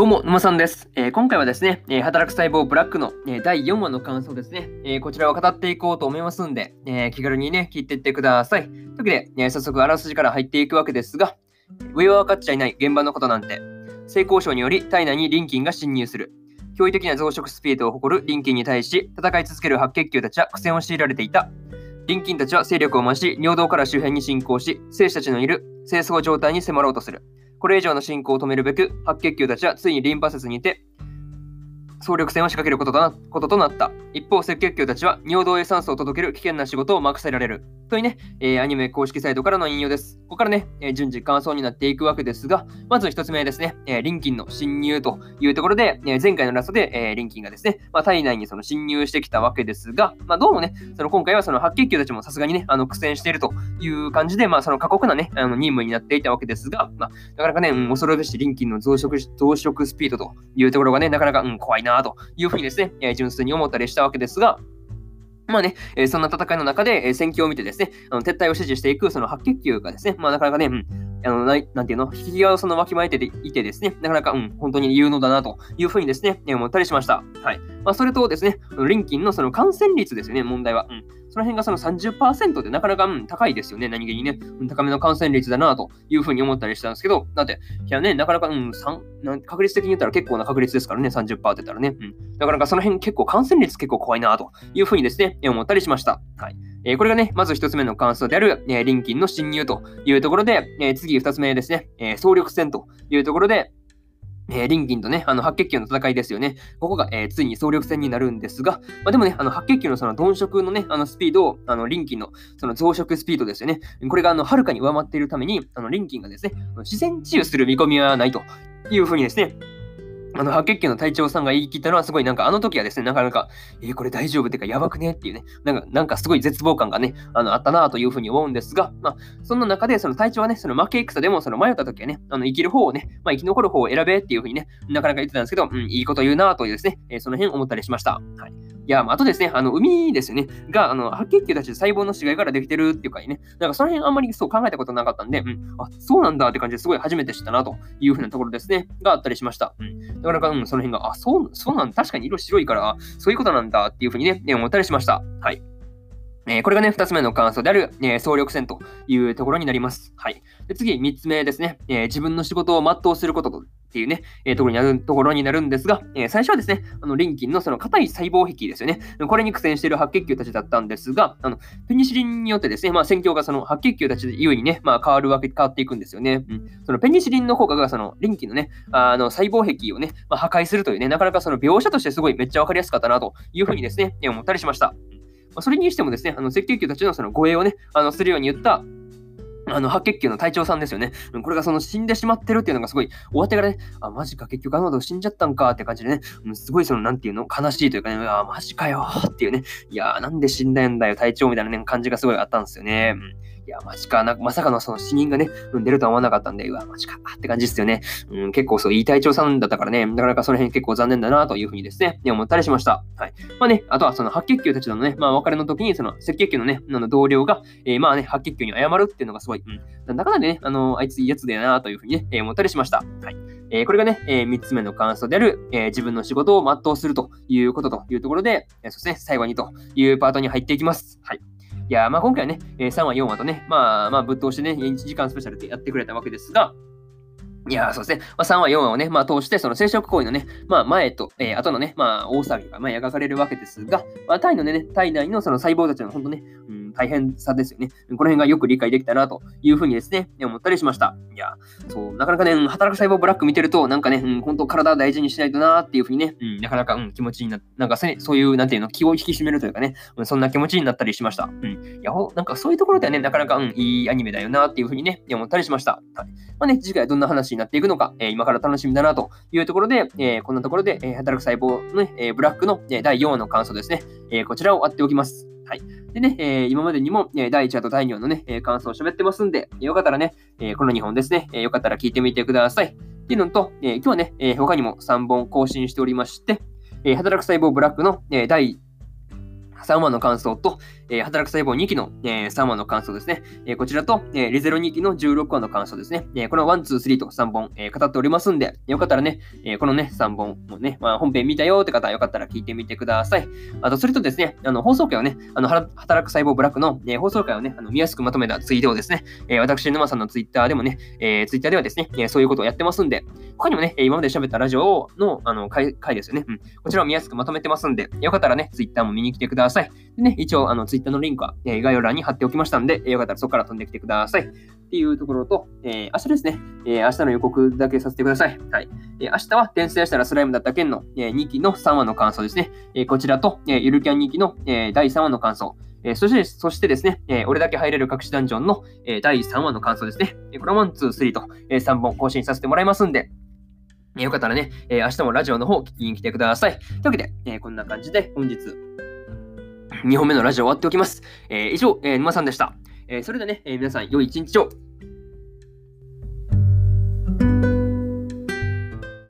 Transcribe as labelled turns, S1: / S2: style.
S1: どうも、沼さんです、えー、今回はですね、えー、働く細胞ブラックの、えー、第4話の感想ですね、えこちらを語っていこうと思いますんで、え気軽にね、聞いていってください。というわけで、え早速あらすじから入っていくわけですが、上は分かっちゃいない現場のことなんて、性交渉により体内にリンキンが侵入する。驚異的な増殖スピードを誇るリンキンに対し、戦い続ける白血球たちは苦戦を強いられていた。リンキンたちは勢力を増し、尿道から周辺に進行し、精子たちのいる清掃状態に迫ろうとする。これ以上の進行を止めるべく、白血球たちはついにリンパ節にて総力戦を仕掛けることとなこととなった。一方、赤血球たちは尿道へ酸素を届ける危険な仕事を任せられる。というね、えー、アニメ公式サイトからの引用です。ここからね、えー、順次感想になっていくわけですが、まず1つ目ですね、えー、リンキンの侵入というところで、え前回のラストで、えリンキンがですね、まあ、体内にその侵入してきたわけですが、まあ、どうもね、その今回はその白血球たちもさすがにね、あの苦戦しているという感じで、まあ、その過酷なね、あの任務になっていたわけですが、まあ、なかなかね、うん、恐るべしリンキンの増殖増殖スピードというところがね、なかなか、うん、怖いなというふうにですね、純粋に思ったりしたわけですが、まあね、そんな戦いの中で、戦況を見てですね、あの撤退を支持していくその白血球がですね、まあなかなかね、うん、あのなんていうの、引き際をそのわきまえていてですね、なかなか、うん、本当に有能だなというふうにですね、思ったりしました。はい。まあ、それとですね、リンキンのその感染率ですよね、問題は。うんその辺がその30%でなかなか、うん、高いですよね。何気にね、うん、高めの感染率だなというふうに思ったりしたんですけど、だって、いやね、なかなか、うん、確率的に言ったら結構な確率ですからね、30%って言ったらね。うん。なかなかその辺結構感染率結構怖いなというふうにですね、思ったりしました。はい。えー、これがね、まず一つ目の感想である、えー、リンキンの侵入というところで、えー、次二つ目ですね、え総力戦というところで、えー、リンキンとね、あの白血球の戦いですよね。ここが、えー、ついに総力戦になるんですが、まあ、でもね、あの白血球のその鈍色のね、あのスピードを、あのリンキンのその増殖スピードですよね。これがあのはるかに上回っているために、あのリンキンがですね、自然治癒する見込みはないというふうにですね、あの、白血球の隊長さんが言い切ったのは、すごいなんか、あの時はですね、なかなか、えー、これ大丈夫ってか、やばくねっていうね、なんか、なんかすごい絶望感がね、あの、あったなというふうに思うんですが、まあ、そんな中で、その隊長はね、その負け戦でも、その迷った時はね、あの、生きる方をね、まあ、生き残る方を選べっていうふうにね、なかなか言ってたんですけど、うん、いいこと言うなというですね、えー、その辺思ったりしました。はい。や、まあ、あとですね、あの、海ですよね、が、あの、白血球たち細胞の死骸からできてるっていうかね、なんかその辺あんまりそう考えたことなかったんで、うん、あ、そうなんだって感じですごい初めて知ったなというふうなところですね、があったりしました。うん。なかなか、うん、その辺が、あ、そう、そうなん確かに色白いから、そういうことなんだっていうふうにね、思ったりしました。はい。え、これがね、2つ目の感想である、え、総力戦というところになります。はい。で次、3つ目ですね、え、自分の仕事を全うすることとっていうね、え、ところになるところになるんですが、え、最初はですね、あの、リンキンのその硬い細胞壁ですよね。これに苦戦している白血球たちだったんですが、あの、ペニシリンによってですね、まあ、戦況がその白血球たち優位にね、まあ、変わるわけ、変わっていくんですよね。うん。そのペニシリンの効果が、その、リンキンのね、あの、細胞壁をね、まあ、破壊するというね、なかなかその描写としてすごいめっちゃわかりやすかったなというふうにですね、思ったりしました。ま、それにしてもですね、あの赤血球たちのその護衛をね、あのするように言ったあの、白血球の隊長さんですよね。これがその死んでしまってるっていうのがすごい、終わってからね、あ、マジか、結局あの後死んじゃったんかって感じでね、すごいその、なんていうの、悲しいというかね、あ、マジかよっていうね、いやー、なんで死んだんだよ、隊長みたいな、ね、感じがすごいあったんですよね。うんや、マジか、なまさかのその死人がね、うん、出るとは思わなかったんで、うわ、マジかって感じですよね。うん、結構そう、いい隊長さんだったからね、なかなかその辺結構残念だなというふうにですね、思ったりしました。はい。まあね、あとはその白血球たちのね、まあ別れの時に、その赤血球のね、あの同僚が、えー、まあね、白血球に謝るっていうのがすごい、うん、なんだかんだね、あの、あいついいやつだよなというふうにね、え、思ったりしました。はい。えー、これがね、えー、3つ目の感想である、えー、自分の仕事を全うするということというところで、えー、そして、最後にというパートに入っていきます。はい。いや、まあ今回はね、え3話、4話とね、まあまあぶっ通してね、1時間スペシャルでやってくれたわけですが、いやそうですね。まあ、3話、4話をね、まあ、通して、その生殖行為のね、まあ、前と、えー、後のね、まあ、大騒ぎが、まあ、描かれるわけですが、まあ、タイのね、体内のその細胞たちのほんとね、うん、大変さですよね。この辺がよく理解できたな、というふうにですね、思ったりしました。いや、そう、なかなかね、働く細胞ブラック見てると、なんかね、うん、本当体大事にしないとな、っていうふうにね、うん、なかなか、うん、気持ちにな、なんかそういう、なんていうの、気を引き締めるというかね、うん、そんな気持ちになったりしました。うん。いや、なんかそういうところではね、なかなか、うん、いいアニメだよな、っていうふうにね、思ったりしました。はい。まあね、次回どんな話になっていくのか、えー、今から楽しみだな、というところで、えー、こんなところで、えー、働く細胞のね、え、ブラックの、え第4話の感想ですね、え、こちらを割っておきます。はい。でね、えー、今までにも、えー、第1話と第2話のね、えー、感想を喋ってますんで、よかったらね、えー、この2本ですね、えー、よかったら聞いてみてください。っていうのと、えー、今日はね、えー、他にも3本更新しておりまして、えー、働く細胞ブラックの、えー、第3話の感想と、えー、働く細胞2期の、えー、3話の感想ですね。えー、こちらと、えー、リゼロ2期の16話の感想ですね。えー、この1、2、3と3本、えー、語っておりますんで、よかったらね、えー、このね、3本もね、まあ、本編見たよって方よかったら聞いてみてください。あと、それとですね、あの、放送回をね、あの、働く細胞ブラックの、えー、放送回をね、あの見やすくまとめたツイートをですね、えー、私、沼さんのツイッターでもね、えー、ツイッターではですね、えー、そういうことをやってますんで、他にもね、今まで喋ったラジオの、あの、回回ですよね、うん。こちらを見やすくまとめてますんで、よかったらね、ツイッターも見に来てください。ださいでね、一応、あの、ツイッターのリンクは、えー、概要欄に貼っておきましたんで、えー、よかったらそこから飛んできてください。っていうところと、えー、明日ですね、えー、明日の予告だけさせてください。はい。えー、明日は転生したらスライムだった件の、えー、2期の3話の感想ですね。えー、こちらと、えー、ゆるキャン2期の、えー、第3話の感想。えー、そして、そしてですね、えー、俺だけ入れる隠しダンジョンの、えー、第3話の感想ですね。えー、これは1、2、3と、えー、3本更新させてもらいますんで、えー、よかったらね、えー、明日もラジオの方聞きに来てください。というわけで、えー、こんな感じで本日、2本目のラジオ終わっておきます。えー、以上、えー、沼さんでした。えー、それではね、えー、皆さん良い一日を。